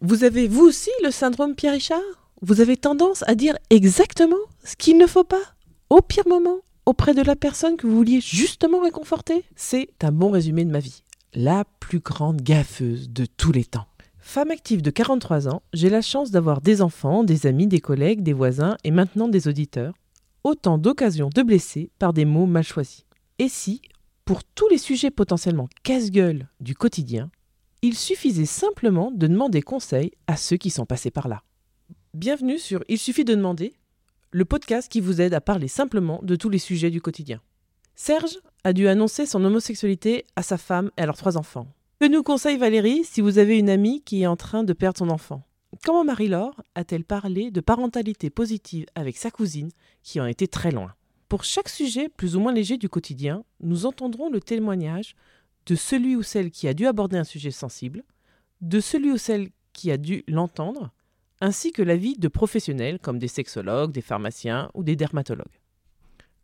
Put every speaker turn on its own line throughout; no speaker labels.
Vous avez vous aussi le syndrome Pierre Richard? Vous avez tendance à dire exactement ce qu'il ne faut pas, au pire moment, auprès de la personne que vous vouliez justement réconforter? C'est un bon résumé de ma vie. La plus grande gaffeuse de tous les temps. Femme active de 43 ans, j'ai la chance d'avoir des enfants, des amis, des collègues, des voisins et maintenant des auditeurs. Autant d'occasions de blesser par des mots mal choisis. Et si, pour tous les sujets potentiellement casse-gueule du quotidien, il suffisait simplement de demander conseil à ceux qui sont passés par là. Bienvenue sur Il suffit de demander, le podcast qui vous aide à parler simplement de tous les sujets du quotidien. Serge a dû annoncer son homosexualité à sa femme et à leurs trois enfants. Que nous conseille Valérie si vous avez une amie qui est en train de perdre son enfant? Comment Marie-Laure a-t-elle parlé de parentalité positive avec sa cousine qui en était très loin? Pour chaque sujet plus ou moins léger du quotidien, nous entendrons le témoignage de celui ou celle qui a dû aborder un sujet sensible, de celui ou celle qui a dû l'entendre, ainsi que l'avis de professionnels comme des sexologues, des pharmaciens ou des dermatologues.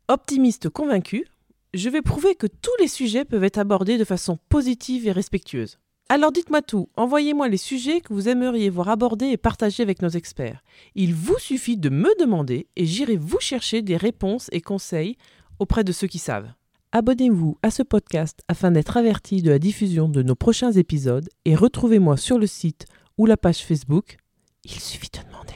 Optimiste convaincu, je vais prouver que tous les sujets peuvent être abordés de façon positive et respectueuse. Alors dites-moi tout, envoyez-moi les sujets que vous aimeriez voir abordés et partagés avec nos experts. Il vous suffit de me demander et j'irai vous chercher des réponses et conseils auprès de ceux qui savent. Abonnez-vous à ce podcast afin d'être averti de la diffusion de nos prochains épisodes et retrouvez-moi sur le site ou la page Facebook. Il suffit de demander.